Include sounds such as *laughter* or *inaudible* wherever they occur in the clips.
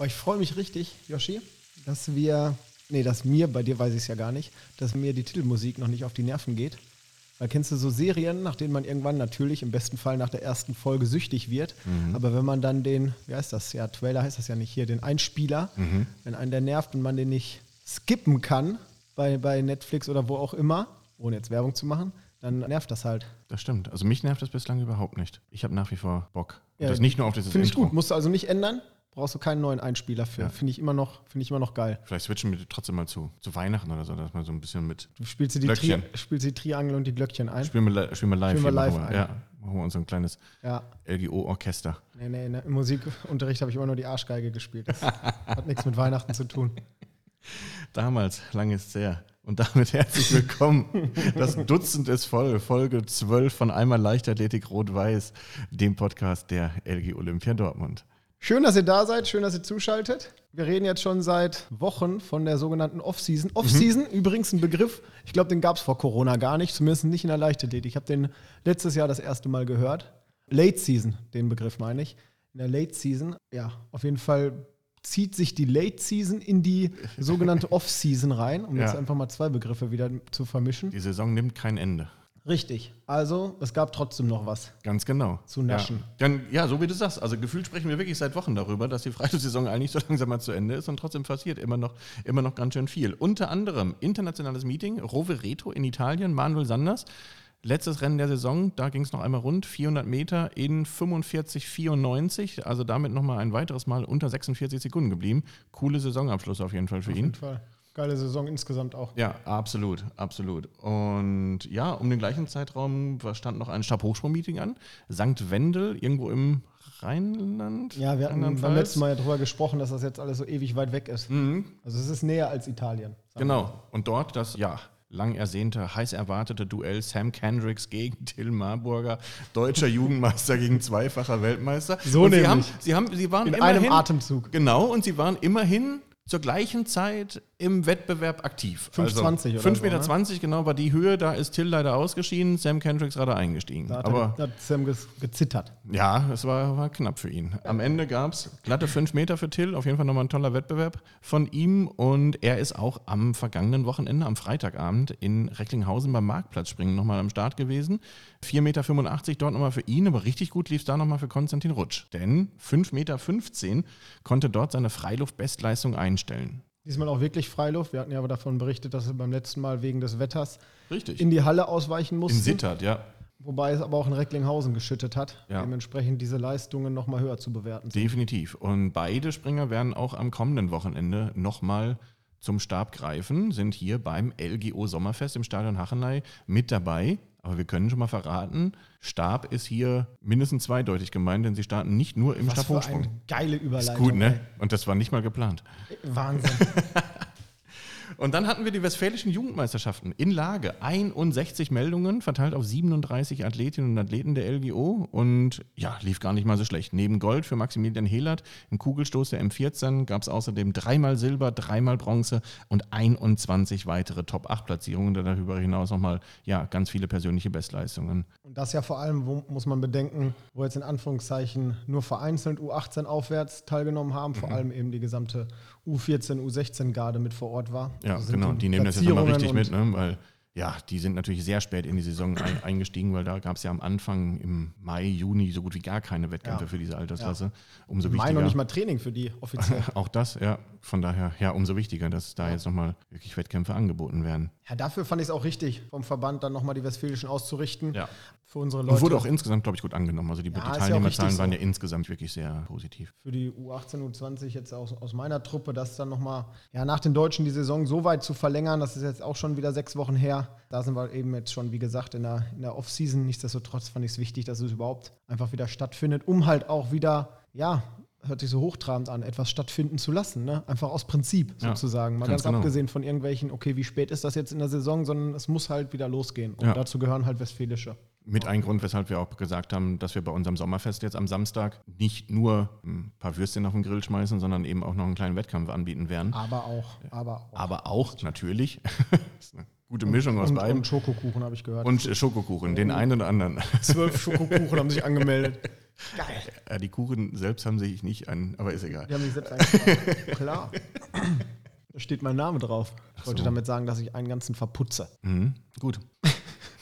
Boah, ich freue mich richtig, Yoshi, dass wir, nee, dass mir, bei dir weiß ich es ja gar nicht, dass mir die Titelmusik noch nicht auf die Nerven geht. Weil kennst du so Serien, nach denen man irgendwann natürlich im besten Fall nach der ersten Folge süchtig wird. Aber wenn man dann den, wie heißt das? Ja, Trailer heißt das ja nicht hier, den Einspieler, wenn einen der nervt und man den nicht skippen kann bei, bei Netflix oder wo auch immer, ohne jetzt Werbung zu machen, dann nervt das halt. Das stimmt. Also mich nervt das bislang überhaupt nicht. Ich habe nach wie vor Bock. Ja, das nicht nur auf dieses Finde ich gut. Musst du also nicht ändern. Brauchst du keinen neuen Einspieler für. Ja. Finde ich immer noch, finde ich immer noch geil. Vielleicht switchen wir trotzdem mal zu. Zu Weihnachten oder so, dass man so ein bisschen mit. Du spielst die, Tri spielst die Triangel und die Glöckchen ein. Spielen wir, spielen wir live. Spielen wir live machen ein. Ja, machen wir uns so ein kleines Ja. LGO-Orchester. Nee, nee, nee. Im Musikunterricht habe ich immer nur die Arschgeige gespielt. Das hat nichts mit Weihnachten zu tun. *laughs* Damals, lange ist es her. Und damit herzlich willkommen. Das Dutzend ist voll. Folge 12 von Einmal Leichtathletik Rot-Weiß, dem Podcast der LG Olympia Dortmund. Schön, dass ihr da seid, schön, dass ihr zuschaltet. Wir reden jetzt schon seit Wochen von der sogenannten Off-Season. Off-Season, übrigens ein Begriff, ich glaube, den gab es vor Corona gar nicht, zumindest nicht in der Leichtathletik. Ich habe den letztes Jahr das erste Mal gehört. Late Season, den Begriff meine ich. In der Late Season, ja, auf jeden Fall zieht sich die Late Season in die sogenannte *laughs* Off-Season rein, um Ja. jetzt einfach mal zwei Begriffe wieder zu vermischen. Die Saison nimmt kein Ende. Richtig. Also, es gab trotzdem noch was. Ganz genau. Zu naschen. Ja. Dann, ja, so wie du sagst. Also gefühlt sprechen wir wirklich seit Wochen darüber, dass die Freiluftsaison eigentlich so *laughs* langsam mal zu Ende ist und trotzdem passiert immer noch, immer noch ganz schön viel. Unter anderem internationales Meeting, Rovereto in Italien, Manuel Sanders. Letztes Rennen der Saison, da ging es noch einmal rund, 400 Meter in 45,94, also damit nochmal ein weiteres Mal unter 46 Sekunden geblieben. Coole Saisonabschluss auf jeden Fall für Auf ihn. jeden Fall. Geile Saison insgesamt auch. Ja, absolut, absolut. Und ja, um den gleichen Zeitraum stand noch ein Stabhochsprung-Meeting an. St. Wendel, irgendwo im Rheinland. Ja, wir hatten beim letzten Mal ja darüber gesprochen, dass das jetzt alles so ewig weit weg ist. Mhm, Also es ist näher als Italien. genau. Und dort das, ja, lang ersehnte, heiß erwartete Duell Sam Kendricks gegen *laughs* Till Marburger, deutscher *laughs* Jugendmeister gegen zweifacher Weltmeister. So und sie nämlich. haben, sie haben, sie waren In immerhin, einem Atemzug. Genau, und sie waren immerhin zur gleichen Zeit im Wettbewerb aktiv. 5,20 oder 5,20 so, Meter, 20, genau, war die Höhe. Da ist Till leider ausgeschieden, Sam Kendricks gerade eingestiegen. Da hat, Aber er, da hat Sam gezittert. ja, es war, war knapp für ihn. Am Ende gab es glatte 5 Meter für Till, auf jeden Fall nochmal ein toller Wettbewerb von ihm. Und er ist auch am vergangenen Wochenende, am Freitagabend, in Recklinghausen beim Marktplatzspringen nochmal am Start gewesen. 4,85 Meter dort nochmal für ihn, aber richtig gut lief es da nochmal für Konstantin Rutsch. Denn 5,15 Meter konnte dort seine Freiluft-Bestleistung einstellen. Diesmal auch wirklich Freiluft. Wir hatten ja aber davon berichtet, dass er beim letzten Mal wegen des Wetters Richtig. in die Halle ausweichen In musste. Sittard, ja. Wobei es aber auch in Recklinghausen geschüttet hat. Ja. Dementsprechend diese Leistungen nochmal höher zu bewerten. sind. Definitiv. Und beide Springer werden auch am kommenden Wochenende nochmal zum Stab greifen, sind hier beim LGO Sommerfest im Stadion Hachenay mit dabei. Aber wir können schon mal verraten, Stab ist hier mindestens zweideutig gemeint, denn sie starten nicht nur im Was für Stabhochsprung. eine geile Ist Überleitung. gut, ne? Und das war nicht mal geplant. Wahnsinn. *laughs* Und dann hatten wir die Westfälischen Jugendmeisterschaften in Lage. 61 Meldungen, verteilt auf 37 Athletinnen und Athleten der LGO. Und ja, lief gar nicht mal so schlecht. Neben Gold für Maximilian Hehlert, im Kugelstoß der M14, gab es außerdem dreimal Silber, dreimal Bronze und 21 weitere Top-8-Platzierungen. Darüber hinaus nochmal ja, ganz viele persönliche Bestleistungen. Und das ja vor allem, wo muss man bedenken, wo jetzt in Anführungszeichen nur vereinzelt U18 aufwärts teilgenommen haben, Mhm. vor allem eben die gesamte U14, U16-Garde mit vor Ort war. Ja, Also genau. Die nehmen das jetzt nochmal richtig mit, ne? weil ja, die sind natürlich sehr spät in die Saison ein, eingestiegen, weil da gab es ja am Anfang im Mai, Juni so gut wie gar keine Wettkämpfe Ja. für diese Altersklasse. Umso und Mai wichtiger. noch nicht mal Training für die offiziell. *laughs* Auch das, ja. Von daher, ja, umso wichtiger, dass da jetzt nochmal wirklich Wettkämpfe angeboten werden. ja, dafür fand ich es auch richtig, vom Verband dann nochmal die Westfälischen auszurichten. Ja. Für unsere Und Leute. wurde auch insgesamt, glaube ich, gut angenommen. Also die, Ja, die ja Teilnehmerzahlen richtig waren ja insgesamt wirklich sehr positiv. für die U18, U20 jetzt aus, aus meiner Truppe, das dann nochmal, ja, nach den Deutschen die Saison so weit zu verlängern, das ist jetzt auch schon wieder sechs Wochen her. Da sind wir eben jetzt schon, wie gesagt, in der, in der Off-Season. Nichtsdestotrotz fand ich es wichtig, dass es überhaupt einfach wieder stattfindet, um halt auch wieder, ja, hört sich so hochtrabend an, etwas stattfinden zu lassen. Ne? Einfach aus Prinzip Ja, sozusagen. Mal ganz ganz, genau. abgesehen von irgendwelchen, okay, wie spät ist das jetzt in der Saison, sondern es muss halt wieder losgehen. Und Ja. dazu gehören halt Westfälische. Mit ein Grund, weshalb wir auch gesagt haben, dass wir bei unserem Sommerfest jetzt am Samstag nicht nur ein paar Würstchen auf den Grill schmeißen, sondern eben auch noch einen kleinen Wettkampf anbieten werden. Aber auch, aber auch. Aber auch natürlich, *laughs* das ist eine gute Mischung aus und, beiden. und Schokokuchen habe ich gehört. Und Schokokuchen, den einen oder anderen. zwölf Schokokuchen haben sich angemeldet. *laughs* Geil. Ja, die Kuchen selbst haben sich nicht an, aber ist egal. Die haben sich selbst eingetragen. Klar. *laughs* Da steht mein Name drauf. Ich wollte so. damit sagen, dass ich einen ganzen verputze. Mhm. Gut.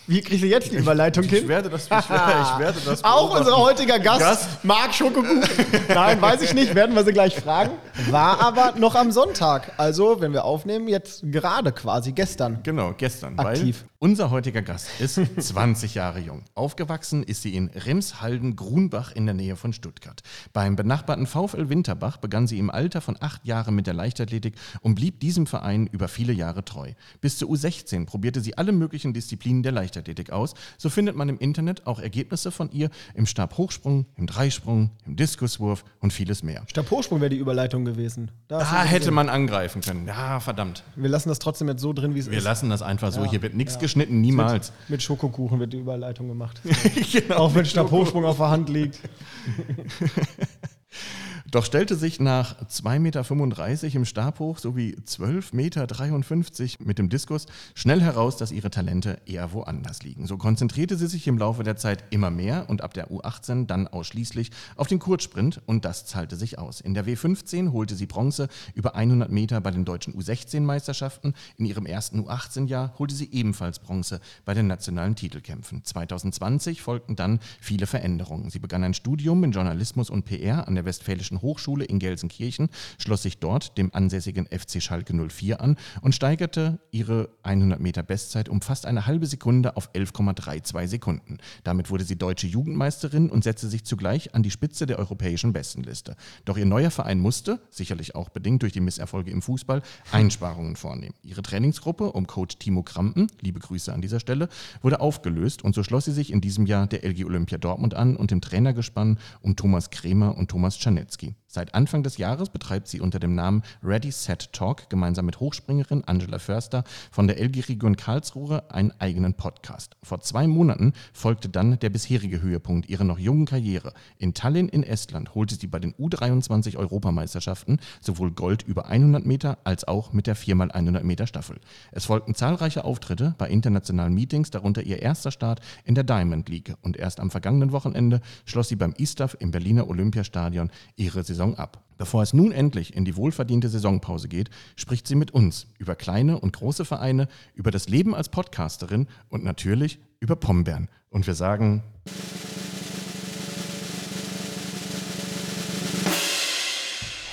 Wie kriegst du jetzt die Überleitung hin? Ich werde das, ich werde, ich das *laughs* Auch unser heutiger Gast, Gast? mag Schokokuchen. *laughs* Nein, weiß ich nicht, werden wir sie gleich fragen. War aber noch am Sonntag. Also, wenn wir aufnehmen, jetzt gerade quasi gestern. Genau, gestern. Aktiv. Weil unser heutiger Gast ist *laughs* 20 Jahre jung. Aufgewachsen ist sie in Remshalden-Grunbach in der Nähe von Stuttgart. Beim benachbarten VfL Winterbach begann sie im Alter von acht Jahren mit der Leichtathletik und blieb diesem Verein über viele Jahre treu. Bis zur U16 probierte sie alle möglichen Disziplinen der Leichtathletik aus. So findet man im Internet auch Ergebnisse von ihr im Stabhochsprung, im Dreisprung, im Diskuswurf und vieles mehr. Stabhochsprung wäre die Überleitung gewesen. Da Da hätte gesehen. man angreifen können. Ja, verdammt. Wir lassen das trotzdem jetzt so drin, wie es Wir ist. lassen das einfach so. Ja, Hier wird nichts ja. geschnitten, niemals. Mit Schokokuchen wird die Überleitung gemacht. genau. *laughs* Auch wenn Stabhochsprung auf der Hand liegt. *laughs* Doch stellte sich nach 2,35 Meter im Stabhoch sowie 12,53 Meter mit dem Diskus schnell heraus, dass ihre Talente eher woanders liegen. So konzentrierte sie sich im Laufe der Zeit immer mehr und ab der U18 dann ausschließlich auf den Kurzsprint und das zahlte sich aus. In der W15 holte sie Bronze über 100 Meter bei den deutschen U16-Meisterschaften. In ihrem ersten U18-Jahr holte sie ebenfalls Bronze bei den nationalen Titelkämpfen. 2020 folgten dann viele Veränderungen. Sie begann ein Studium in Journalismus und PR an der Westfälischen Hochschule in Gelsenkirchen, schloss sich dort dem ansässigen FC Schalke 04 an und steigerte ihre 100 Meter Bestzeit um fast eine halbe Sekunde auf 11,32 Sekunden. Damit wurde sie deutsche Jugendmeisterin und setzte sich zugleich an die Spitze der europäischen Bestenliste. Doch ihr neuer Verein musste, sicherlich auch bedingt durch die Misserfolge im Fußball, Einsparungen vornehmen. Ihre Trainingsgruppe um Coach Timo Krampen, liebe Grüße an dieser Stelle, wurde aufgelöst und so schloss sie sich in diesem Jahr der LG Olympia Dortmund an und dem Trainergespann um Thomas Kremer und Thomas Czarnecki. Seit Anfang des Jahres betreibt sie unter dem Namen Ready Set Talk gemeinsam mit Hochspringerin Angela Förster von der LG Region Karlsruhe einen eigenen Podcast. Vor zwei Monaten folgte dann der bisherige Höhepunkt ihrer noch jungen Karriere. In Tallinn in Estland holte sie bei den U23 Europameisterschaften sowohl Gold über 100 Meter als auch mit der 4x100 Meter Staffel. Es folgten zahlreiche Auftritte bei internationalen Meetings, darunter ihr erster Start in der Diamond League. Und erst am vergangenen Wochenende schloss sie beim ISTAF im Berliner Olympiastadion ihre Saison ab. Bevor es nun endlich in die wohlverdiente Saisonpause geht, spricht sie mit uns über kleine und große Vereine, über das Leben als Podcasterin und natürlich über Pombeeren. Und wir sagen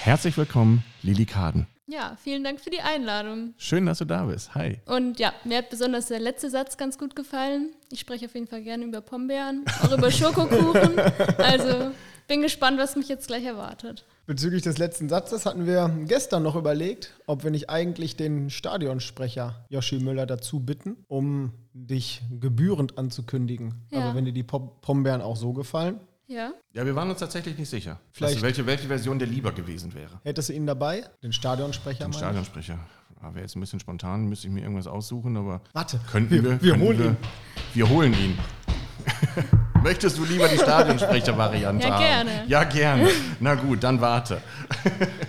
herzlich willkommen, Lili Kaden. Ja, vielen Dank für die Einladung. Schön, dass du da bist. Hi. Und ja, mir hat besonders der letzte Satz ganz gut gefallen. Ich spreche auf jeden Fall gerne über Pombeeren, auch über Schokokuchen. *laughs* Also bin gespannt, was mich jetzt gleich erwartet. Bezüglich des letzten Satzes hatten wir gestern noch überlegt, ob wir nicht eigentlich den Stadionsprecher Joshi Müller dazu bitten, um dich gebührend anzukündigen. Ja. Aber wenn dir die Pom- Pombeeren auch so gefallen, Ja? Ja, wir waren uns tatsächlich nicht sicher, Vielleicht- welche, welche Version der lieber gewesen wäre. hättest du ihn dabei? Den Stadionsprecher Den? Stadionsprecher. Ja, Wäre jetzt ein bisschen spontan, müsste ich mir irgendwas aussuchen, aber Warte, könnten wir- wir. wir könnten holen wir, ihn. Wir holen ihn. *laughs* Möchtest du lieber die Stadionsprecher-Variante Ja, haben? gerne. Ja, gerne. Na gut, dann warte. *laughs*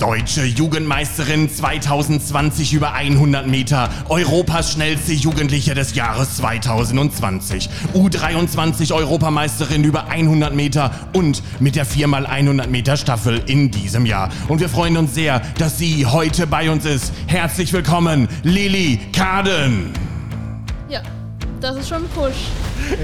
Deutsche Jugendmeisterin 2020 über 100 Meter. Europas schnellste Jugendliche des Jahres 2020. U23 Europameisterin über 100 Meter und mit der 4x100 Meter Staffel in diesem Jahr. Und wir freuen uns sehr, dass sie heute bei uns ist. Herzlich willkommen, Lili Kaden. Ja, das ist schon ein Push.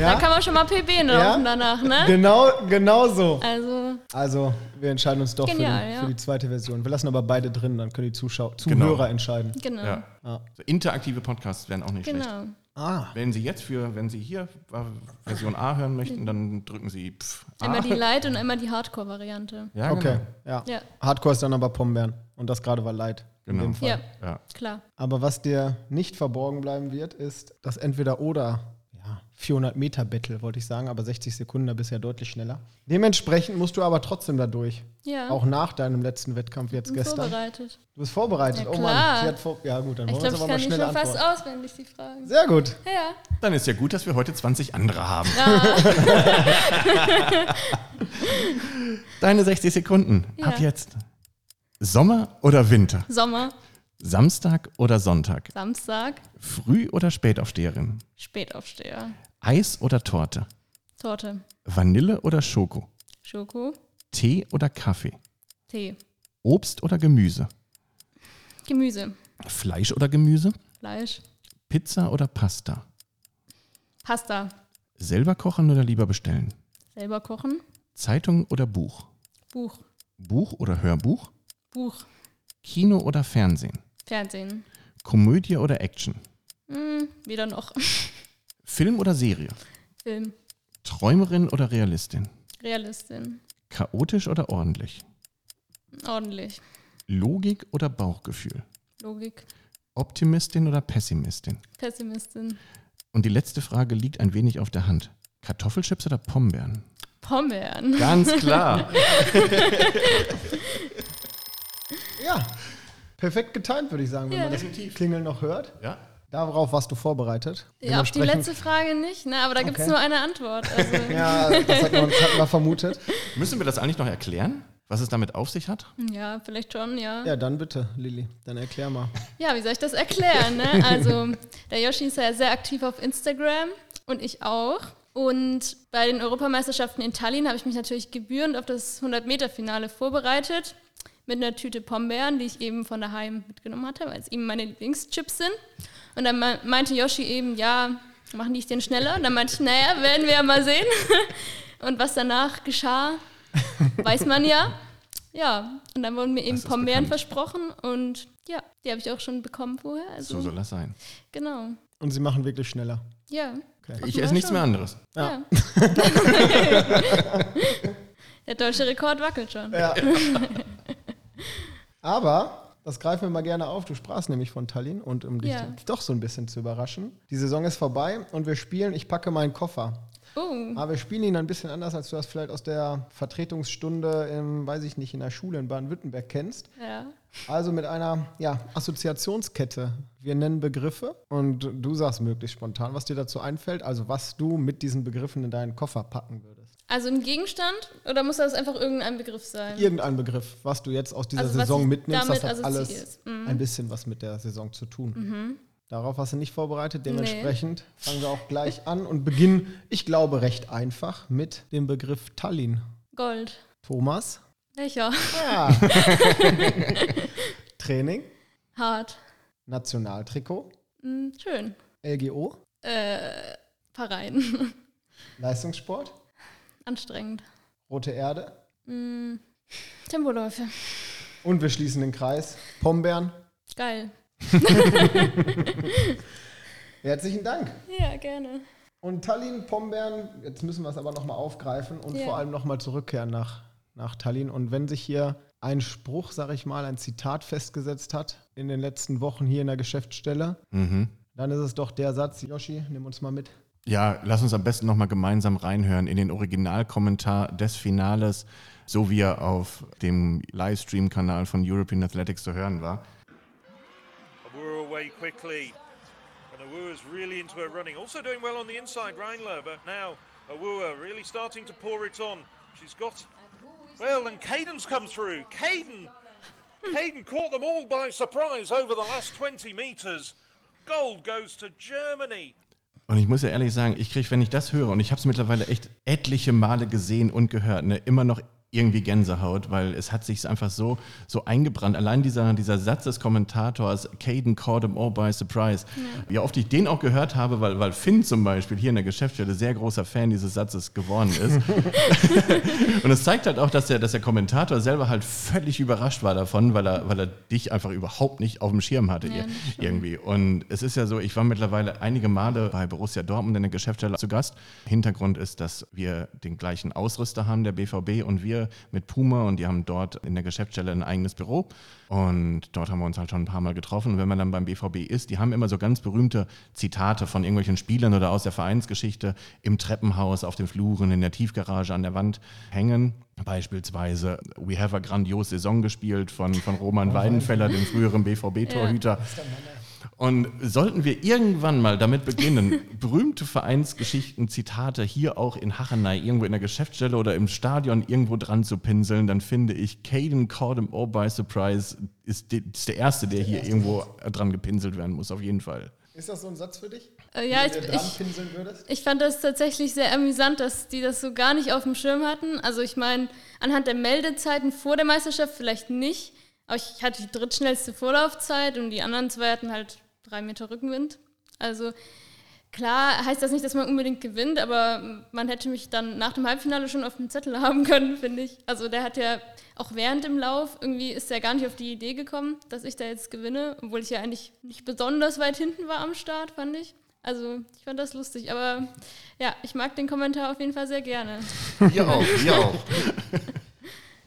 Ja? Da kann man schon mal PB Ja? laufen danach, ne? Genau, genau so. Also, Also, wir entscheiden uns doch Genial, für, die, ja. für die zweite Version. Wir lassen aber beide drin, dann können die Zuschauer, Genau. Zuhörer entscheiden. genau. Ja. Ah. So interaktive Podcasts wären auch nicht schlecht. Genau. Ah, Wenn Sie jetzt für, wenn Sie hier Version A hören möchten, dann drücken Sie pf, A. Einmal die Light und einmal die Hardcore-Variante. Ja, okay. genau. Ja. Ja. Hardcore ist dann aber Pombeeren. Und das gerade war Light. in Genau. dem Fall. Ja, Ja. klar. Aber was dir nicht verborgen bleiben wird, ist das Entweder-Oder 400 Meter Battle, wollte ich sagen, aber 60 Sekunden, da bist du ja deutlich schneller. Dementsprechend musst du aber trotzdem da durch. Ja. Auch nach deinem letzten Wettkampf jetzt bin gestern. vorbereitet. Du bist vorbereitet. Ja, oh klar. Mann, sie hat vor ja gut, dann Ich wollen wir glaube, ich aber mal kann die schnell schon fast antworten. auswendig, die Fragen. Sehr gut. Ja. Dann ist ja gut, dass wir heute 20 andere haben. *laughs* Deine 60 Sekunden. Ja. Ab jetzt. Sommer oder Winter? Sommer, Samstag oder Sonntag? Samstag, Früh- oder Spätaufsteherin? Spätaufsteher, Eis oder Torte? Torte, Vanille oder Schoko? Schoko, Tee oder Kaffee? Tee, Obst oder Gemüse? Gemüse, Fleisch oder Gemüse? Fleisch, Pizza oder Pasta? Pasta, Selber kochen oder lieber bestellen? selber kochen, Zeitung oder Buch? Buch, Buch oder Hörbuch? Buch, Kino oder Fernsehen? Fernsehen. Komödie oder Action? Hm, wieder noch. *laughs* Film oder Serie? Film, Träumerin oder Realistin? Realistin, Chaotisch oder ordentlich? ordentlich, Logik oder Bauchgefühl? Logik, Optimistin oder Pessimistin? Pessimistin, Und die letzte Frage liegt ein wenig auf der Hand. Kartoffelchips oder Pombeeren? Pombeeren. Ganz klar. *laughs* Ja. Perfekt getimt, würde ich sagen, wenn Ja. man das Klingeln noch hört. ja. Darauf warst du vorbereitet. Ja, auf die letzte Frage nicht, ne? aber da gibt es Okay. nur eine Antwort. Also, *laughs* Ja, das hatten wir, uns- hatten wir vermutet. Müssen wir das eigentlich noch erklären, was es damit auf sich hat? ja, vielleicht schon, ja. Ja, dann bitte, Lilly, dann erklär mal. Ja, wie soll ich das erklären? Ne? Also, der Yoshi ist ja sehr aktiv auf Instagram und ich auch. Und bei den Europameisterschaften in Tallinn habe ich mich natürlich gebührend auf das 100-Meter-Finale vorbereitet. Mit einer Tüte Pombeeren, die ich eben von daheim mitgenommen hatte, weil es eben meine Lieblingschips sind. Und dann me- meinte Yoshi eben, ja, machen die es denn schneller? Und dann meinte ich, naja, werden wir ja mal sehen. *laughs* Und was danach geschah, weiß man ja. Ja, und dann wurden mir eben Pombeeren versprochen und ja, die habe ich auch schon bekommen vorher. Also, So soll das sein. genau. Und sie machen wirklich schneller. Ja. Ich Ja, esse nichts schon. mehr anderes. Ja. ja. *laughs* *laughs* Der deutsche Rekord wackelt schon. Ja. Aber, das greifen wir mal gerne auf. Du sprachst nämlich von Tallinn und um dich Ja. doch so ein bisschen zu überraschen. Die Saison ist vorbei und wir spielen Ich packe meinen Koffer. Oh, Aber wir spielen ihn ein bisschen anders, als du das vielleicht aus der Vertretungsstunde im, weiß ich nicht, in der Schule in Baden-Württemberg kennst. ja. Also mit einer ja, Assoziationskette. Wir nennen Begriffe und du sagst möglichst spontan, was dir dazu einfällt, also was du mit diesen Begriffen in deinen Koffer packen würdest. Also ein Gegenstand oder muss das einfach irgendein Begriff sein? Irgendein Begriff, was du jetzt aus dieser Also Saison mitnimmst, das hat alles. Mhm. ein bisschen was mit der Saison zu tun. Darauf hast du nicht vorbereitet, dementsprechend fangen wir auch gleich an und beginnen, ich glaube, recht einfach mit dem Begriff Tallinn. Gold. Thomas, Welcher? ah. *laughs* Training, Hart. Nationaltrikot, Hm, schön. LGO, Äh, Verein. *laughs* Leistungssport, Anstrengend. Rote Erde Hm, Tempoläufe. und wir schließen den Kreis. Pombeeren, Geil. *laughs* herzlichen Dank. Ja, gerne. Und Tallinn, Pombeeren, jetzt müssen wir es aber nochmal aufgreifen und Ja. vor allem nochmal zurückkehren nach, nach Tallinn. Und wenn sich hier ein Spruch, sag ich mal, ein Zitat festgesetzt hat in den letzten Wochen hier in der Geschäftsstelle, Mhm. dann ist es doch der Satz, Yoshi, nimm uns mal mit. Ja, lass uns am besten nochmal gemeinsam reinhören in den Originalkommentar des Finales, so wie er auf dem Livestream-Kanal von European Athletics zu hören war. Awura away quickly. And Awua's really into her running. Also doing well on the inside, Reinler, but now Awua really starting to pour it on. She's got. Well, and Caden's come through. Caden! Caden caught them all by surprise over the last 20 metres. Gold goes to Germany. Und ich muss ja ehrlich sagen, ich kriege, wenn ich das höre, und ich habe es mittlerweile echt etliche Male gesehen und gehört, ne, immer noch irgendwie Gänsehaut, weil es hat sich einfach so, so eingebrannt. Allein dieser, dieser Satz des Kommentators, Caden caught him all by surprise. Wie oft ich den auch gehört habe, weil, weil Finn zum Beispiel hier in der Geschäftsstelle sehr großer Fan dieses Satzes geworden ist. *laughs* und es zeigt halt auch, dass der, dass der Kommentator selber halt völlig überrascht war davon, weil er, weil er dich einfach überhaupt nicht auf dem Schirm hatte Ja, irgendwie. Und es ist ja so, ich war mittlerweile einige Male bei Borussia Dortmund in der Geschäftsstelle zu Gast. Hintergrund ist, dass wir den gleichen Ausrüster haben, der BVB, und wir Nähe mit Puma und die haben dort in der Geschäftsstelle ein eigenes Büro. Und dort haben wir uns halt schon ein paar Mal getroffen. Und wenn man dann beim BVB ist, die haben immer so ganz berühmte Zitate von irgendwelchen Spielern oder aus der Vereinsgeschichte im Treppenhaus, auf den Fluren, in der Tiefgarage, an der Wand hängen. Beispielsweise We Have a Grandiose Saison gespielt von, von Roman Weidenfeller, dem früheren BVB-Torhüter. Ja. Und sollten wir irgendwann mal damit beginnen, *laughs* berühmte Vereinsgeschichten, Zitate hier auch in Hachenei, irgendwo in der Geschäftsstelle oder im Stadion irgendwo dran zu pinseln, dann finde ich, Caden caught him all by surprise ist, ist der Erste, der, der hier irgendwo Satz. dran gepinselt werden muss, auf jeden Fall. Ist das so ein Satz für dich? Äh, ja, ich, ich, ich, fand das tatsächlich sehr amüsant, dass die das so gar nicht auf dem Schirm hatten. Also ich meine, anhand der Meldezeiten vor der Meisterschaft vielleicht nicht, aber ich hatte die drittschnellste Vorlaufzeit und die anderen zwei hatten halt drei Meter Rückenwind. Also klar heißt das nicht, dass man unbedingt gewinnt, aber man hätte mich dann nach dem Halbfinale schon auf dem Zettel *laughs* haben können, finde ich. Also der hat ja auch während dem Lauf, irgendwie ist er gar nicht auf die Idee gekommen, dass ich da jetzt gewinne, obwohl ich ja eigentlich nicht besonders weit hinten war am Start, fand ich. Also ich fand das lustig, aber ja, ich mag den Kommentar auf jeden Fall sehr gerne. *laughs* Ja auch, ja auch. *laughs*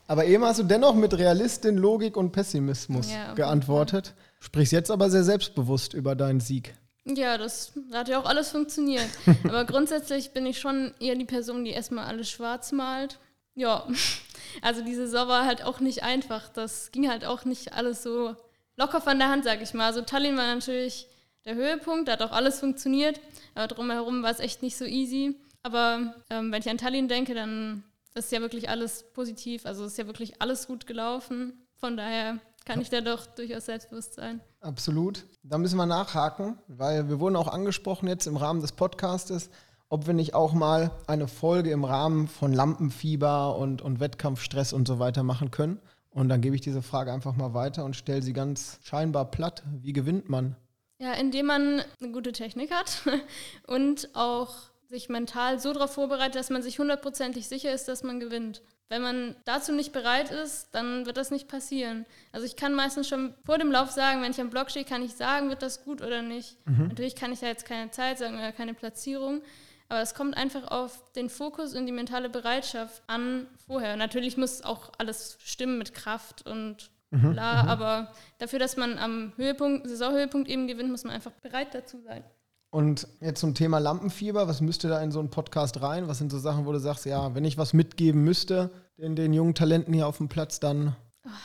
Aber eben hast du dennoch mit Realistin, Logik und Pessimismus ja, geantwortet. Sprichst jetzt aber sehr selbstbewusst über deinen Sieg. Ja, das hat ja auch alles funktioniert. *laughs* aber grundsätzlich bin ich schon eher die Person, die erstmal alles schwarz malt. Ja, *laughs* also diese Saison war halt auch nicht einfach. Das ging halt auch nicht alles so locker von der Hand, sag ich mal. Also Tallinn war natürlich der Höhepunkt, da hat auch alles funktioniert. Aber drumherum war es echt nicht so easy. Aber ähm, wenn ich an Tallinn denke, dann ist ja wirklich alles positiv. Also ist ja wirklich alles gut gelaufen. Von daher kann ich da doch durchaus selbstbewusst sein. Absolut. Da müssen wir nachhaken, weil wir wurden auch angesprochen jetzt im Rahmen des Podcastes, ob wir nicht auch mal eine Folge im Rahmen von Lampenfieber und, und Wettkampfstress und so weiter machen können. Und dann gebe ich diese Frage einfach mal weiter und stelle sie ganz scheinbar platt. Wie gewinnt man? Ja, indem man eine gute Technik hat *laughs* und auch sich mental so darauf vorbereitet, dass man sich hundertprozentig sicher ist, dass man gewinnt. Wenn man dazu nicht bereit ist, dann wird das nicht passieren. Also ich kann meistens schon vor dem Lauf sagen, wenn ich am Block stehe, kann ich sagen, wird das gut oder nicht. Mhm. Natürlich kann ich da jetzt keine Zeit sagen oder keine Platzierung, aber es kommt einfach auf den Fokus und die mentale Bereitschaft an vorher. Natürlich muss auch alles stimmen mit Kraft und mhm. bla, mhm. aber dafür, dass man am Höhepunkt, Saisonhöhepunkt eben gewinnt, muss man einfach bereit dazu sein. Und jetzt zum Thema Lampenfieber, was müsste da in so einen Podcast rein? Was sind so Sachen, wo du sagst, ja, wenn ich was mitgeben müsste den, den jungen Talenten hier auf dem Platz, dann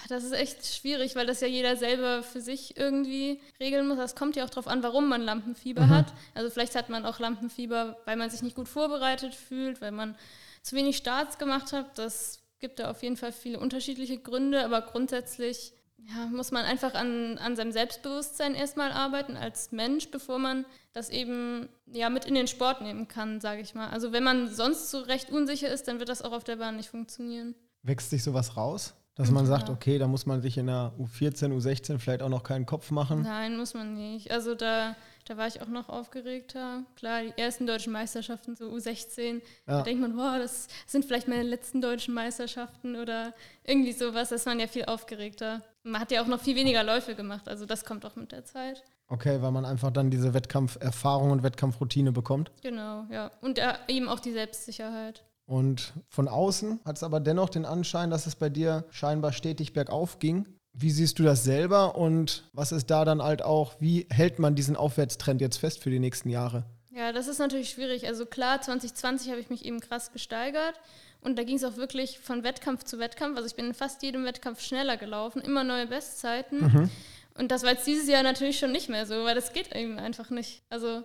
das ist echt schwierig, weil das ja jeder selber für sich irgendwie regeln muss. Das kommt ja auch darauf an, warum man Lampenfieber mhm. hat. Also vielleicht hat man auch Lampenfieber, weil man sich nicht gut vorbereitet fühlt, weil man zu wenig Starts gemacht hat. Das gibt da auf jeden Fall viele unterschiedliche Gründe, aber grundsätzlich ja, muss man einfach an, an seinem Selbstbewusstsein erstmal arbeiten als Mensch, bevor man das eben ja, mit in den Sport nehmen kann, sage ich mal. Also wenn man sonst so recht unsicher ist, dann wird das auch auf der Bahn nicht funktionieren. Wächst sich sowas raus? Dass man sagt, okay, da muss man sich in der U14, U16 vielleicht auch noch keinen Kopf machen? Nein, muss man nicht. Also da, da war ich auch noch aufgeregter. Klar, die ersten deutschen Meisterschaften, so U16, ja. da denkt man, boah, das sind vielleicht meine letzten deutschen Meisterschaften oder irgendwie sowas. Da ist man ja viel aufgeregter. Man hat ja auch noch viel weniger Läufe gemacht, also das kommt auch mit der Zeit. Okay, weil man einfach dann diese Wettkampferfahrung und Wettkampfroutine bekommt. Genau, ja. Und äh, eben auch die Selbstsicherheit. Und von außen hat es aber dennoch den Anschein, dass es bei dir scheinbar stetig bergauf ging. Wie siehst du das selber und was ist da dann halt auch, wie hält man diesen Aufwärtstrend jetzt fest für die nächsten Jahre? Ja, das ist natürlich schwierig. Also klar, 2020 habe ich mich eben krass gesteigert und da ging es auch wirklich von Wettkampf zu Wettkampf. Also ich bin in fast jedem Wettkampf schneller gelaufen, immer neue Bestzeiten. Mhm. Und das war jetzt dieses Jahr natürlich schon nicht mehr so, weil das geht eben einfach nicht. Also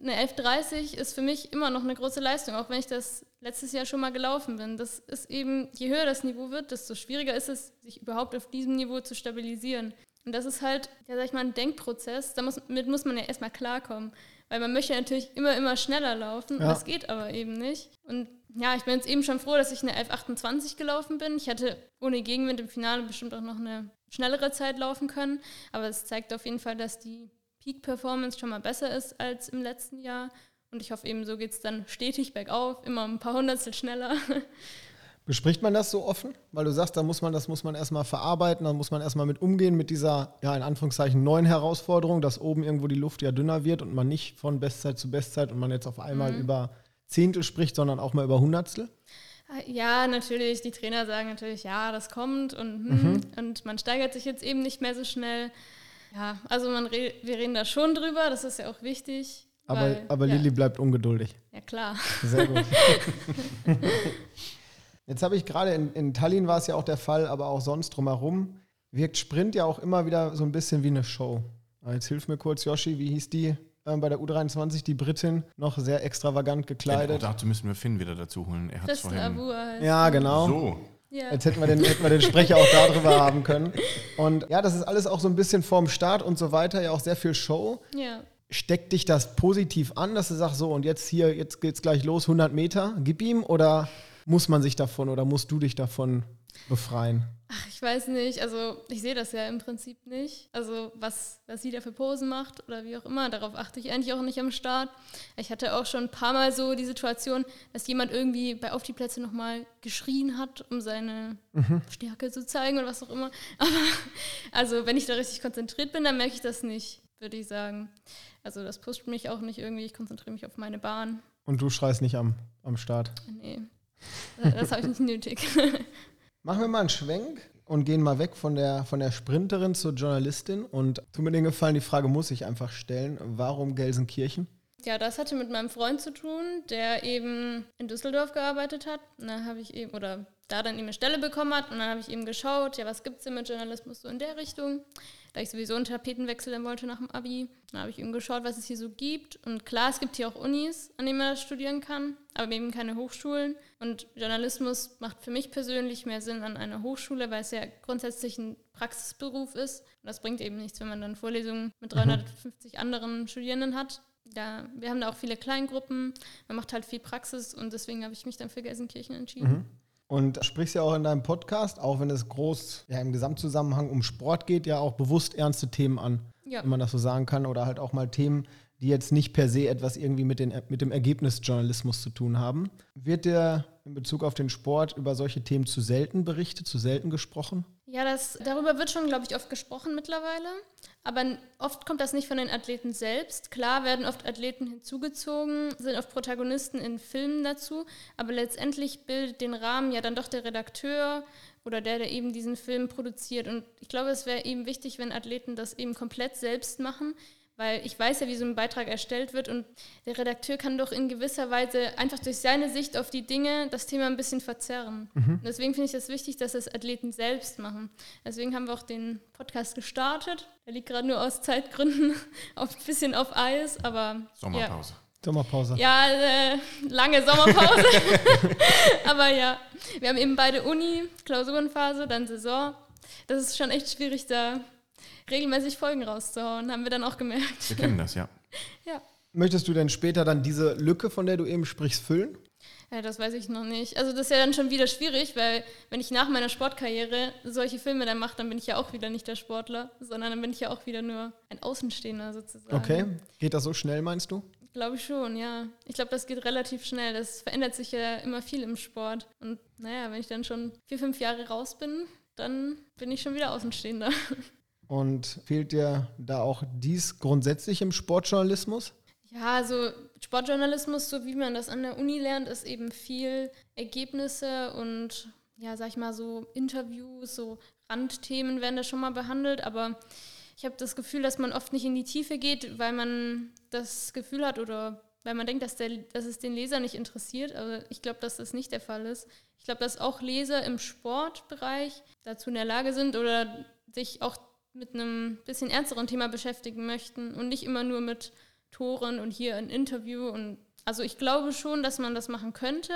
eine 11.30 ist für mich immer noch eine große Leistung, auch wenn ich das letztes Jahr schon mal gelaufen bin. Das ist eben, je höher das Niveau wird, desto schwieriger ist es, sich überhaupt auf diesem Niveau zu stabilisieren. Und das ist halt, ja, sag ich mal, ein Denkprozess. Damit muss man ja erstmal klarkommen. Weil man möchte natürlich immer, immer schneller laufen. Ja. Das geht aber eben nicht. Und ja, ich bin jetzt eben schon froh, dass ich eine 11.28 gelaufen bin. Ich hätte ohne Gegenwind im Finale bestimmt auch noch eine schnellere Zeit laufen können. Aber es zeigt auf jeden Fall, dass die Peak-Performance schon mal besser ist als im letzten Jahr. Und ich hoffe eben, so geht es dann stetig bergauf, immer ein paar Hundertstel schneller. *laughs* Bespricht man das so offen? Weil du sagst, da muss man, das muss man erstmal verarbeiten, da muss man erstmal mit umgehen, mit dieser, ja, in Anführungszeichen neuen Herausforderung, dass oben irgendwo die Luft ja dünner wird und man nicht von Bestzeit zu Bestzeit und man jetzt auf einmal mhm. über Zehntel spricht, sondern auch mal über Hundertstel? Ja, natürlich. Die Trainer sagen natürlich, ja, das kommt und, hm, Mhm. und man steigert sich jetzt eben nicht mehr so schnell. Ja, also man re wir reden da schon drüber, das ist ja auch wichtig. Aber, weil, aber ja, Lilly bleibt ungeduldig. Ja, klar. Sehr gut. *laughs* *laughs* Jetzt habe ich gerade in, in Tallinn war es ja auch der Fall, aber auch sonst drumherum wirkt Sprint ja auch immer wieder so ein bisschen wie eine Show. Jetzt hilf mir kurz, Yoshi, wie hieß die ähm, bei der U23, die Britin, noch sehr extravagant gekleidet. dazu müssen wir Finn wieder dazu holen. Er hat vorhin. Ja, genau. So. Ja. Jetzt hätten wir, den, hätten wir den Sprecher auch darüber haben können. Und ja, das ist alles auch so ein bisschen vorm Start und so weiter, ja auch sehr viel Show. ja. Steckt dich das positiv an, dass du sagst, so und jetzt hier, jetzt geht's gleich los, 100 Meter, gib ihm oder muss man sich davon oder musst du dich davon befreien? Ach, ich weiß nicht. Also ich sehe das ja im Prinzip nicht. Also was, was sie da für Posen macht oder wie auch immer, darauf achte ich eigentlich auch nicht am Start. Ich hatte auch schon ein paar Mal so die Situation, dass jemand irgendwie bei Auf die Plätze nochmal geschrien hat, um seine Stärke zu zeigen oder was auch immer. *laughs* Aber also wenn ich da richtig konzentriert bin, dann merke ich das nicht, würde ich sagen. Also das pusht mich auch nicht irgendwie. Ich konzentriere mich auf meine Bahn. Und du schreist nicht am, am Start. Nee, das habe ich nicht nötig. *laughs* Machen wir mal einen Schwenk und gehen mal weg von der, von der Sprinterin zur Journalistin. Und tut mir den Gefallen, die Frage muss ich einfach stellen. Warum Gelsenkirchen? Ja, das hatte mit meinem Freund zu tun, der eben in Düsseldorf gearbeitet hat. Und dann habe ich eben, oder da dann eben eine Stelle bekommen hat. Und dann habe ich eben geschaut, ja, was gibt es denn mit Journalismus so in der Richtung? Da ich sowieso einen Tapetenwechsel dann wollte nach dem Abi, dann habe ich eben geschaut, was es hier so gibt. Und klar, es gibt hier auch Unis, an denen man das studieren kann, aber eben keine Hochschulen. Und Journalismus macht für mich persönlich mehr Sinn an einer Hochschule, weil es ja grundsätzlich ein Praxisberuf ist. Und das bringt eben nichts, wenn man dann Vorlesungen mit 350 anderen Studierenden hat. Ja, wir haben da auch viele Kleingruppen, man macht halt viel Praxis und deswegen habe ich mich dann für Gelsenkirchen entschieden. Und sprichst ja auch in deinem Podcast, auch wenn es groß ja, im Gesamtzusammenhang um Sport geht, ja auch bewusst ernste Themen an, Ja. wenn man das so sagen kann. Oder halt auch mal Themen, die jetzt nicht per se etwas irgendwie mit, den, mit dem Ergebnisjournalismus zu tun haben. Wird dir in Bezug auf den Sport über solche Themen zu selten berichtet, zu selten gesprochen? Ja, das, darüber wird schon, glaube ich, oft gesprochen mittlerweile. Aber oft kommt das nicht von den Athleten selbst. Klar werden oft Athleten hinzugezogen, sind oft Protagonisten in Filmen dazu, aber letztendlich bildet den Rahmen ja dann doch der Redakteur oder der, der eben diesen Film produziert. Und ich glaube, es wäre eben wichtig, wenn Athleten das eben komplett selbst machen, weil ich weiß ja, wie so ein Beitrag erstellt wird und der Redakteur kann doch in gewisser Weise einfach durch seine Sicht auf die Dinge das Thema ein bisschen verzerren. Und deswegen finde ich es wichtig, dass das Athleten selbst machen. Deswegen haben wir auch den Podcast gestartet. Der liegt gerade nur aus Zeitgründen *laughs* auf, ein bisschen auf Eis, aber Sommerpause. Sommerpause. ja, ja äh, lange Sommerpause. *laughs* aber ja, wir haben eben beide Uni, Klausurenphase, dann Saison. Das ist schon echt schwierig, da regelmäßig Folgen rauszuhauen, haben wir dann auch gemerkt. Wir kennen das, ja. *laughs* Ja. Möchtest du denn später dann diese Lücke, von der du eben sprichst, füllen? Ja, das weiß ich noch nicht. Also das ist ja dann schon wieder schwierig, weil wenn ich nach meiner Sportkarriere solche Filme dann mache, dann bin ich ja auch wieder nicht der Sportler, sondern dann bin ich ja auch wieder nur ein Außenstehender sozusagen. Okay. Geht das so schnell, meinst du? Glaube ich schon, ja. Ich glaube, das geht relativ schnell. Das verändert sich ja immer viel im Sport. Und naja, wenn ich dann schon vier, fünf Jahre raus bin, dann bin ich schon wieder Außenstehender. *laughs* Und fehlt dir da auch dies grundsätzlich im Sportjournalismus? Ja, also Sportjournalismus, so wie man das an der Uni lernt, ist eben viel Ergebnisse und ja, sag ich mal so Interviews, so Randthemen werden da schon mal behandelt, aber ich habe das Gefühl, dass man oft nicht in die Tiefe geht, weil man das Gefühl hat oder weil man denkt, dass, der, dass es den Leser nicht interessiert. Aber ich glaube, dass das nicht der Fall ist. Ich glaube, dass auch Leser im Sportbereich dazu in der Lage sind oder sich auch mit einem bisschen ernsteren Thema beschäftigen möchten und nicht immer nur mit Toren und hier ein Interview. Und also ich glaube schon, dass man das machen könnte,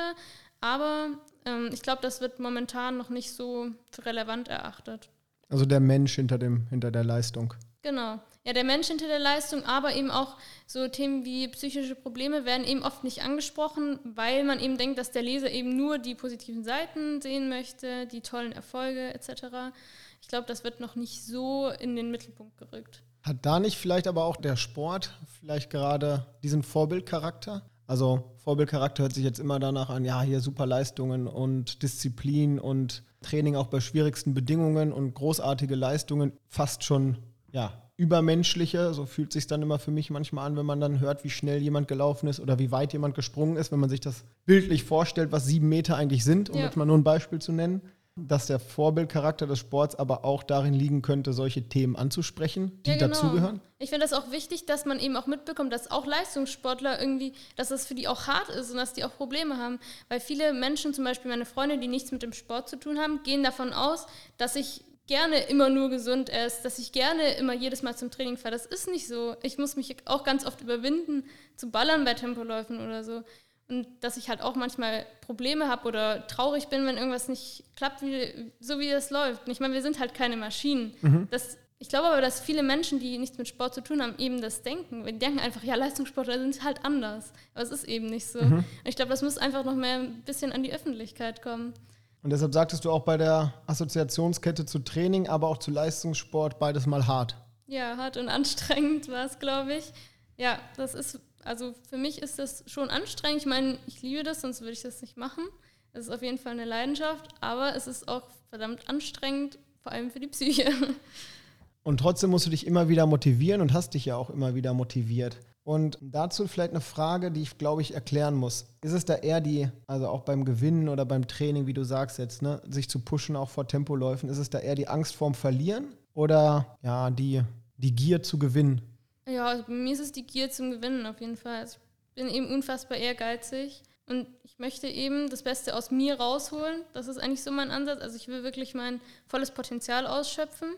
aber ähm, ich glaube, das wird momentan noch nicht so relevant erachtet. Also der Mensch hinter, dem, hinter der Leistung. Genau. Ja, der Mensch hinter der Leistung, aber eben auch so Themen wie psychische Probleme werden eben oft nicht angesprochen, weil man eben denkt, dass der Leser eben nur die positiven Seiten sehen möchte, die tollen Erfolge etc. Ich glaube, das wird noch nicht so in den Mittelpunkt gerückt. Hat da nicht vielleicht aber auch der Sport vielleicht gerade diesen Vorbildcharakter? Also Vorbildcharakter hört sich jetzt immer danach an, ja, hier super Leistungen und Disziplin und Training auch bei schwierigsten Bedingungen und großartige Leistungen fast schon, ja, Übermenschliche. So fühlt sich dann immer für mich manchmal an, wenn man dann hört, wie schnell jemand gelaufen ist oder wie weit jemand gesprungen ist, wenn man sich das bildlich vorstellt, was sieben Meter eigentlich sind, um Ja. jetzt mal nur ein Beispiel zu nennen. Dass der Vorbildcharakter des Sports aber auch darin liegen könnte, solche Themen anzusprechen, die Ja, genau. dazugehören. Ich finde das auch wichtig, dass man eben auch mitbekommt, dass auch Leistungssportler irgendwie, dass es für die auch hart ist und dass die auch Probleme haben. Weil viele Menschen, zum Beispiel meine Freunde, die nichts mit dem Sport zu tun haben, gehen davon aus, dass ich gerne immer nur gesund esse, dass ich gerne immer jedes Mal zum Training fahre. Das ist nicht so. Ich muss mich auch ganz oft überwinden, zu ballern bei Tempoläufen oder so. Und dass ich halt auch manchmal Probleme habe oder traurig bin, wenn irgendwas nicht klappt, wie, so wie es läuft. Und ich meine, wir sind halt keine Maschinen. Das, ich glaube aber, dass viele Menschen, die nichts mit Sport zu tun haben, eben das denken. Die denken einfach, ja, Leistungssportler sind halt anders. Aber es ist eben nicht so. Und ich glaube, das muss einfach noch mehr ein bisschen an die Öffentlichkeit kommen. Und deshalb sagtest du auch bei der Assoziationskette zu Training, aber auch zu Leistungssport beides mal hart. Ja, hart und anstrengend war es, glaube ich. Ja, das ist, also für mich ist das schon anstrengend. Ich meine, ich liebe das, sonst würde ich das nicht machen. Es ist auf jeden Fall eine Leidenschaft, aber es ist auch verdammt anstrengend, vor allem für die Psyche. *laughs* Und trotzdem musst du dich immer wieder motivieren und hast dich ja auch immer wieder motiviert. Und dazu vielleicht eine Frage, die ich glaube ich erklären muss. Ist es da eher die, also auch beim Gewinnen oder beim Training, wie du sagst jetzt, ne, sich zu pushen auch vor Tempoläufen, ist es da eher die Angst vorm Verlieren oder ja, die, die Gier zu gewinnen? Ja, also bei mir ist es die Gier zum Gewinnen auf jeden Fall. Also ich bin eben unfassbar ehrgeizig und ich möchte eben das Beste aus mir rausholen. Das ist eigentlich so mein Ansatz. Also ich will wirklich mein volles Potenzial ausschöpfen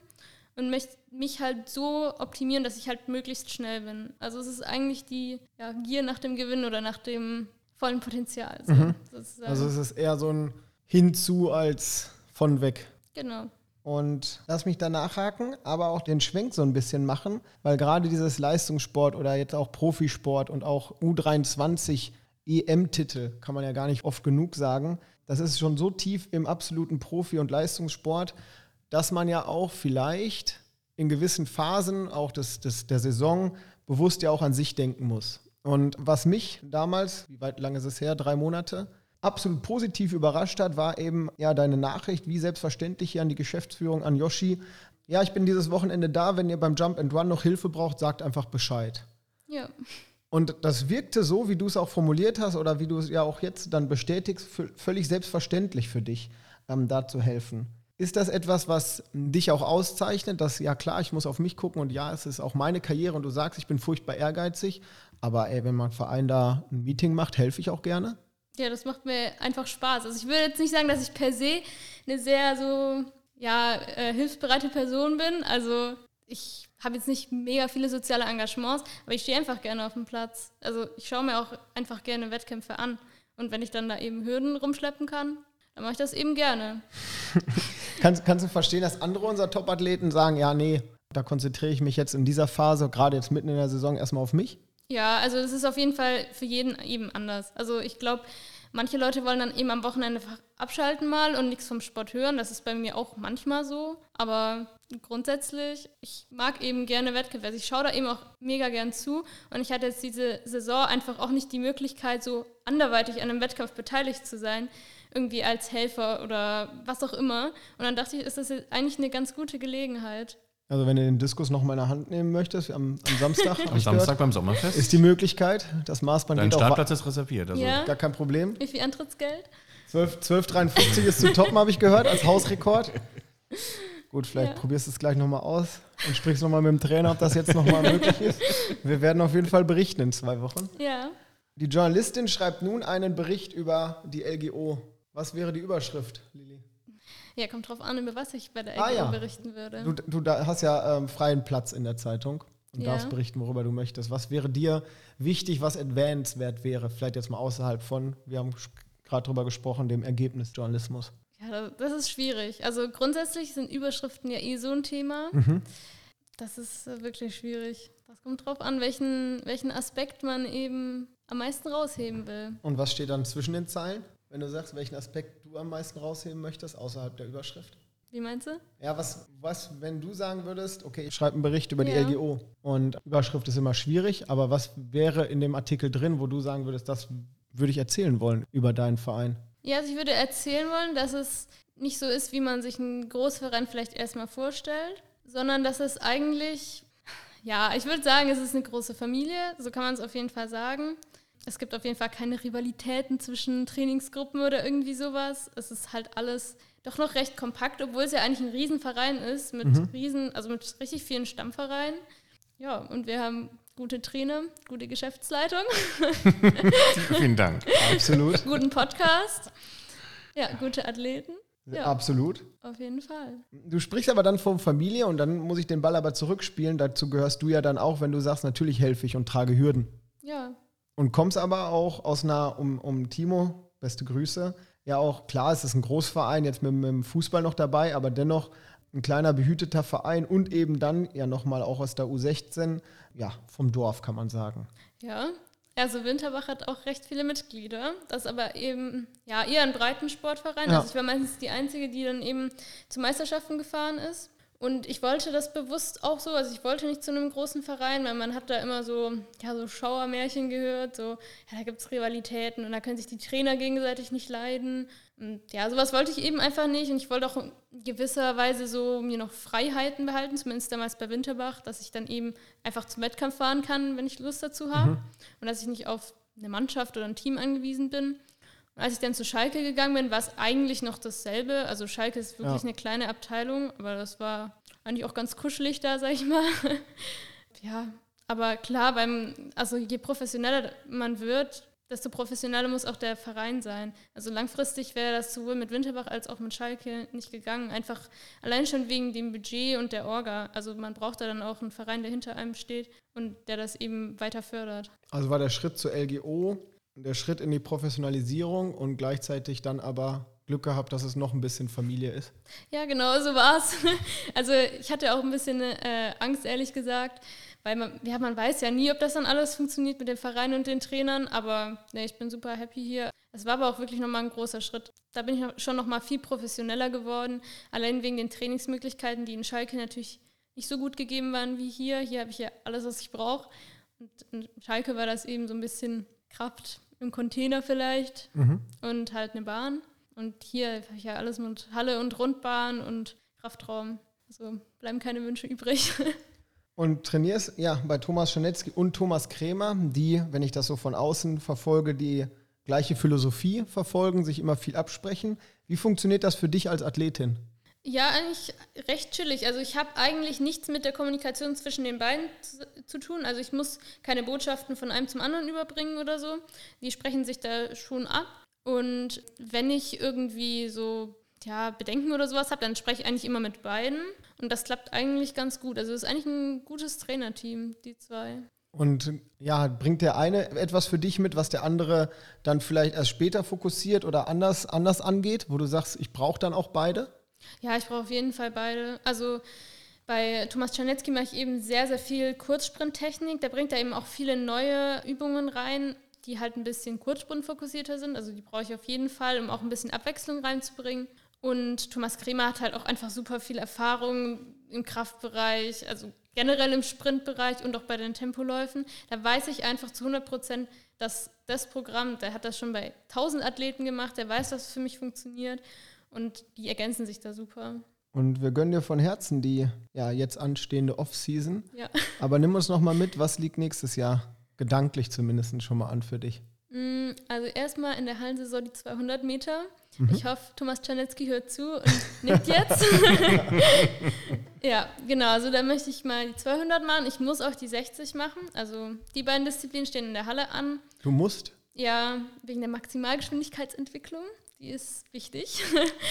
und möchte mich halt so optimieren, dass ich halt möglichst schnell bin. Also es ist eigentlich die ja, Gier nach dem Gewinn oder nach dem vollen Potenzial. So, sozusagen. Also es ist eher so ein Hinzu als von weg. genau. Und lass mich da nachhaken, aber auch den Schwenk so ein bisschen machen, weil gerade dieses Leistungssport oder jetzt auch Profisport und auch U23 EM-Titel, kann man ja gar nicht oft genug sagen, das ist schon so tief im absoluten Profi- und Leistungssport, dass man ja auch vielleicht in gewissen Phasen auch des, des, der Saison bewusst ja auch an sich denken muss. Und was mich damals, wie weit lang ist es her, drei Monate, absolut positiv überrascht hat, war eben ja deine Nachricht, wie selbstverständlich hier an die Geschäftsführung, an Yoshi. Ja, ich bin dieses Vochenende da, wenn ihr beim Jump and Run noch Hilfe braucht, sagt einfach Bescheid. Ja. Und das wirkte so, wie du es auch formuliert hast oder wie du es ja auch jetzt dann bestätigst, vö- völlig selbstverständlich für dich, ähm, da zu helfen. Ist das etwas, was dich auch auszeichnet, dass ja klar, ich muss auf mich gucken und ja, es ist auch meine Karriere und du sagst, ich bin furchtbar ehrgeizig, aber ey, wenn mein Verein da ein Meeting macht, helfe ich auch gerne? Ja, das macht mir einfach Spaß. Also ich würde jetzt nicht sagen, dass ich per se eine sehr so ja, äh, hilfsbereite Person bin. Also ich habe jetzt nicht mega viele soziale Engagements, aber ich stehe einfach gerne auf dem Platz. Also ich schaue mir auch einfach gerne Wettkämpfe an. Und wenn ich dann da eben Hürden rumschleppen kann, dann mache ich das eben gerne. *laughs* Kannst, kannst du verstehen, dass andere unserer Top-Athleten sagen, ja, nee, da konzentriere ich mich jetzt in dieser Phase, gerade jetzt mitten in der Saison, erstmal auf mich? Ja, also das ist auf jeden Fall für jeden eben anders. Also ich glaube, manche Leute wollen dann eben am Wochenende einfach abschalten mal und nichts vom Sport hören. Das ist bei mir auch manchmal so. Aber grundsätzlich, ich mag eben gerne Wettkämpfe. Also ich schaue da eben auch mega gern zu. Und ich hatte jetzt diese Saison einfach auch nicht die Möglichkeit, so anderweitig an einem Wettkampf beteiligt zu sein. Irgendwie als Helfer oder was auch immer. Und dann dachte ich, ist das jetzt eigentlich eine ganz gute Gelegenheit. Also wenn du den Diskus noch mal in der Hand nehmen möchtest, am, am Samstag, Am Samstag gehört, beim Sommerfest. ist die Möglichkeit. Das Maßband Dein geht Startplatz ist reserviert. Also Ja. gar kein Problem. Wie viel Antrittsgeld? 12 12,53 ist zu toppen, habe ich gehört, als Hausrekord. Gut, vielleicht Ja. probierst du es gleich nochmal aus und sprichst nochmal mit dem Trainer, ob das jetzt nochmal möglich ist. Wir werden auf jeden Fall berichten in zwei Wochen. Ja. Die Journalistin schreibt nun einen Bericht über die LGO. Was wäre die Überschrift, Lili? Ja, kommt drauf an, über was ich bei der Ah, LGO ja. berichten würde. Du, du da hast ja ähm, freien Platz in der Zeitung und Ja. darfst berichten, worüber du möchtest. Was wäre dir wichtig, was advanced wäre? Vielleicht jetzt mal außerhalb von, wir haben gerade drüber gesprochen, dem Ergebnisjournalismus. Ja, das- das ist schwierig. Also grundsätzlich sind Überschriften ja eh so ein Thema. Mhm. Das ist äh, wirklich schwierig. Das kommt drauf an, welchen, welchen Aspekt man eben am meisten rausheben will. Und was steht dann zwischen den Zeilen, wenn du sagst, welchen Aspekt du am meisten rausheben möchtest, außerhalb der Überschrift? Wie meinst du? Ja, was, was, wenn du sagen würdest, okay, ich schreibe einen Bericht über die Ja. LGO und Überschrift ist immer schwierig, aber was wäre in dem Artikel drin, wo du sagen würdest, das würde ich erzählen wollen über deinen Verein? Ja, also ich würde erzählen wollen, dass es nicht so ist, wie man sich einen Großverein vielleicht erstmal vorstellt, sondern dass es eigentlich Ja, ich würde sagen, es ist eine große Familie, so kann man es auf jeden Fall sagen. Es gibt auf jeden Fall keine Rivalitäten zwischen Trainingsgruppen oder irgendwie sowas. Es ist halt alles doch noch recht kompakt, obwohl es ja eigentlich ein Riesenverein ist, mit mhm. riesen, also mit richtig vielen Stammvereinen. Ja, und wir haben gute Trainer, gute Geschäftsleitung. *laughs* Vielen Dank. Absolut. Guten Podcast. Ja, gute Athleten. Ja, Absolut. Auf jeden Fall. Du sprichst aber dann von Familie und dann muss ich den Ball aber zurückspielen. Dazu gehörst du ja dann auch, wenn du sagst, natürlich helfe ich und trage Hürden. Und kommst aber auch aus einer, um, um Timo, beste Grüße, ja auch, klar, es ist ein Großverein, jetzt mit, mit dem Fußball noch dabei, aber dennoch ein kleiner behüteter Verein und eben dann ja nochmal auch aus der U16, ja, vom Dorf kann man sagen. Ja, also Winterbach hat auch recht viele Mitglieder. Das ist aber eben ja eher ein Breitensportverein. Ja. Also ich war meistens die Einzige, die dann eben zu Meisterschaften gefahren ist. Und ich wollte das bewusst auch so, also ich wollte nicht zu einem großen Verein, weil man hat da immer so, ja, so Schauermärchen gehört, so, ja, da gibt es Rivalitäten und da können sich die Trainer gegenseitig nicht leiden. Und ja, sowas wollte ich eben einfach nicht und ich wollte auch in gewisser Weise so mir noch Freiheiten behalten, zumindest damals bei Winterbach, dass ich dann eben einfach zum Wettkampf fahren kann, wenn ich Lust dazu habe mhm. und dass ich nicht auf eine Mannschaft oder ein Team angewiesen bin. Als ich dann zu Schalke gegangen bin, war es eigentlich noch dasselbe. Also Schalke ist wirklich ja. eine kleine Abteilung, aber das war eigentlich auch ganz kuschelig da, sag ich mal. *laughs* ja, aber klar, beim, also je professioneller man wird, desto professioneller muss auch der Verein sein. Also langfristig wäre das sowohl mit Winterbach als auch mit Schalke nicht gegangen. Einfach allein schon wegen dem Budget und der Orga. Also man braucht da dann auch einen Verein, der hinter einem steht und der das eben weiter fördert. Also war der Schritt zur LGO der Schritt in die Professionalisierung und gleichzeitig dann aber Glück gehabt, dass es noch ein bisschen Familie ist. Ja, genau, so war es. *laughs* Also ich hatte auch ein bisschen äh, Angst, ehrlich gesagt, weil man, ja, man weiß ja nie, ob das dann alles funktioniert mit dem Verein und den Trainern, aber nee, ich bin super happy hier. Es war aber auch wirklich nochmal ein großer Schritt. Da bin ich schon nochmal viel professioneller geworden, allein wegen den Trainingsmöglichkeiten, die in Schalke natürlich nicht so gut gegeben waren wie hier. Hier habe ich ja alles, was ich brauche. Und in Schalke war das eben so ein bisschen Kraft ein Container vielleicht mhm. und halt eine Bahn. Und hier habe ich ja alles mit Halle und Rundbahn und Kraftraum. Also bleiben keine Wünsche übrig. *laughs* Und trainierst ja bei Thomas Schanetzky und Thomas Krämer, die, wenn ich das so von außen verfolge, die gleiche Philosophie verfolgen, sich immer viel absprechen. Wie funktioniert das für dich als Athletin? Ja, eigentlich recht chillig. Also ich habe eigentlich nichts mit der Kommunikation zwischen den beiden zu, tun. Also ich muss keine Botschaften von einem zum anderen überbringen oder so. Die sprechen sich da schon ab. Und wenn ich irgendwie so ja, Bedenken oder sowas habe, dann spreche ich eigentlich immer mit beiden. Und das klappt eigentlich ganz gut. Also es ist eigentlich ein gutes Trainerteam, die zwei. Und ja, bringt der eine etwas für dich mit, was der andere dann vielleicht erst später fokussiert oder anders, anders angeht, wo du sagst, ich brauche dann auch beide? Ja, ich brauche auf jeden Fall beide. Also bei Thomas Czarnecki mache ich eben sehr, sehr viel Kurzsprinttechnik. Da bringt er eben auch viele neue Übungen rein, die halt ein bisschen kurzsprintfokussierter sind. Also die brauche ich auf jeden Fall, um auch ein bisschen Abwechslung reinzubringen. Und Thomas Kremer hat halt auch einfach super viel Erfahrung im Kraftbereich, also generell im Sprintbereich und auch bei den Tempoläufen. Da weiß ich einfach zu 100 Prozent, dass das Programm, der hat das schon bei 1000 Athleten gemacht, der weiß, dass es für mich funktioniert. Und die ergänzen sich da super. Und wir gönnen dir von Herzen die ja, jetzt anstehende Off-Season. Ja. Aber nimm uns noch mal mit, was liegt nächstes Jahr gedanklich zumindest schon mal an für dich? Mm, also erstmal in der Hallensaison die 200 Meter. Mhm. Ich hoffe, Thomas Czarnecki hört zu und nickt jetzt. *laughs* ja, genau. Also da möchte ich mal die 200 machen. Ich muss auch die 60 machen. Also die beiden Disziplinen stehen in der Halle an. Du musst? Ja, wegen der Maximalgeschwindigkeitsentwicklung die ist wichtig.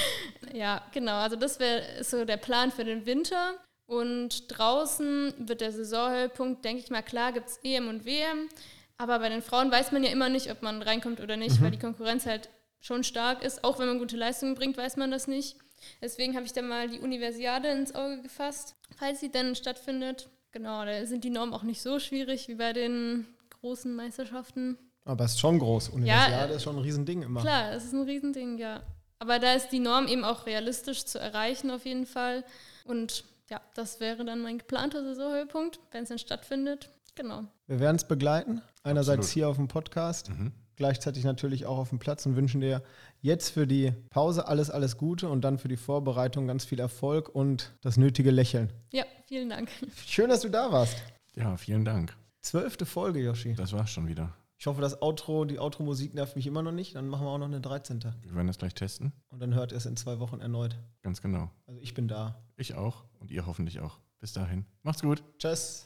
*laughs* ja, genau. Also das wäre so der Plan für den Winter. Und draußen wird der Saisonhöhepunkt, denke ich mal, klar, gibt es EM und WM. Aber bei den Frauen weiß man ja immer nicht, ob man reinkommt oder nicht, mhm. weil die Konkurrenz halt schon stark ist. Auch wenn man gute Leistungen bringt, weiß man das nicht. Deswegen habe ich da mal die Universiade ins Auge gefasst, falls sie dann stattfindet. Genau, da sind die Normen auch nicht so schwierig wie bei den großen Meisterschaften. Aber es ist schon groß. Universiade ja, ist schon ein Riesending immer. Klar, es ist ein Riesending, ja. Aber da ist die Norm eben auch realistisch zu erreichen auf jeden Fall. Und ja, das wäre dann mein geplanter Saisonhöhepunkt, wenn es dann stattfindet. Genau. Wir werden es begleiten. Einerseits Absolut. hier auf dem Podcast, mhm. gleichzeitig natürlich auch auf dem Platz und wünschen dir jetzt für die Pause alles, alles Gute und dann für die Vorbereitung ganz viel Erfolg und das nötige Lächeln. Ja, vielen Dank. Schön, dass du da warst. Ja, vielen Dank. Zwölfte Folge, Yoshi. Das war's schon wieder. Ich hoffe, das Outro, die Outro-Musik nervt mich immer noch nicht. Dann machen wir auch noch eine 13. Wir werden das gleich testen. Und dann hört ihr es in zwei Wochen erneut. Ganz genau. Also ich bin da. Ich auch und ihr hoffentlich auch. Bis dahin. Macht's gut. Tschüss.